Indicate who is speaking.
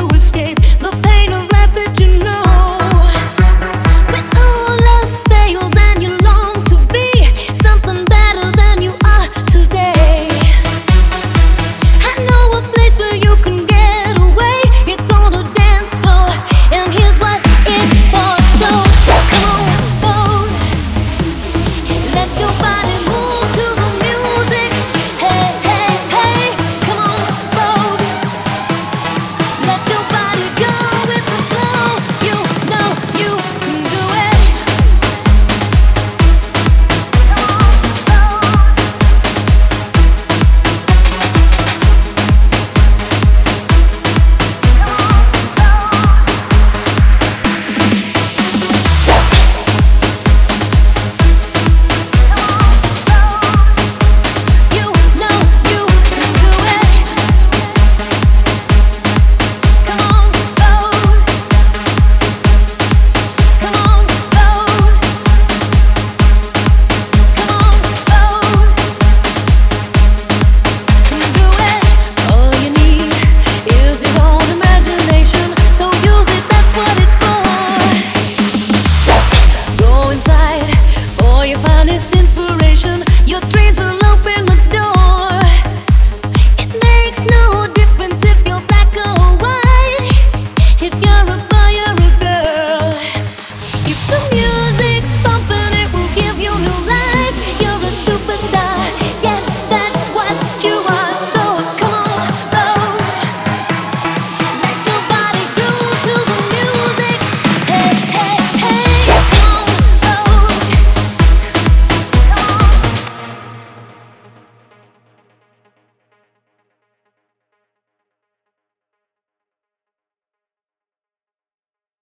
Speaker 1: to escape.